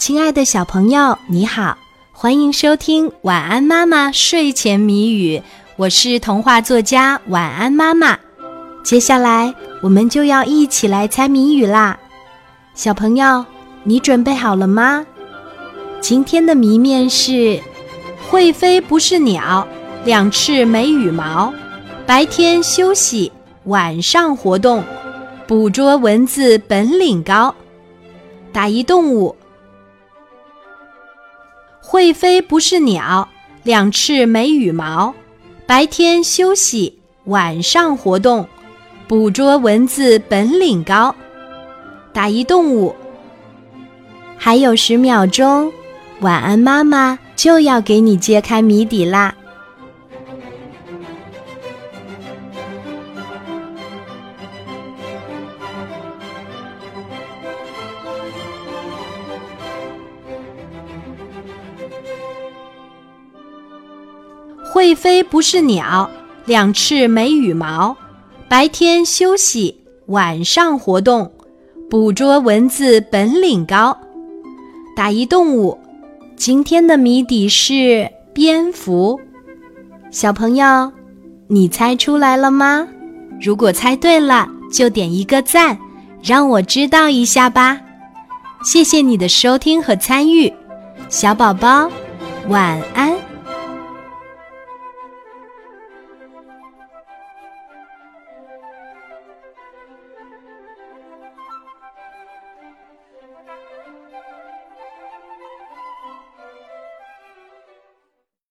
亲爱的小朋友，你好，欢迎收听《晚安妈妈睡前谜语》，我是童话作家晚安妈妈。接下来我们就要一起来猜谜语啦，小朋友，你准备好了吗？今天的谜面是：会飞不是鸟，两翅没羽毛，白天休息，晚上活动，捕捉蚊子本领高。打一动物。会飞不是鸟，两翅没羽毛，白天休息，晚上活动，捕捉蚊子本领高。打一动物。还有十秒钟，晚安妈妈就要给你揭开谜底啦。会飞不是鸟，两翅没羽毛，白天休息，晚上活动，捕捉蚊子本领高。打一动物，今天的谜底是蝙蝠。小朋友，你猜出来了吗？如果猜对了，就点一个赞，让我知道一下吧。谢谢你的收听和参与，小宝宝，晚安。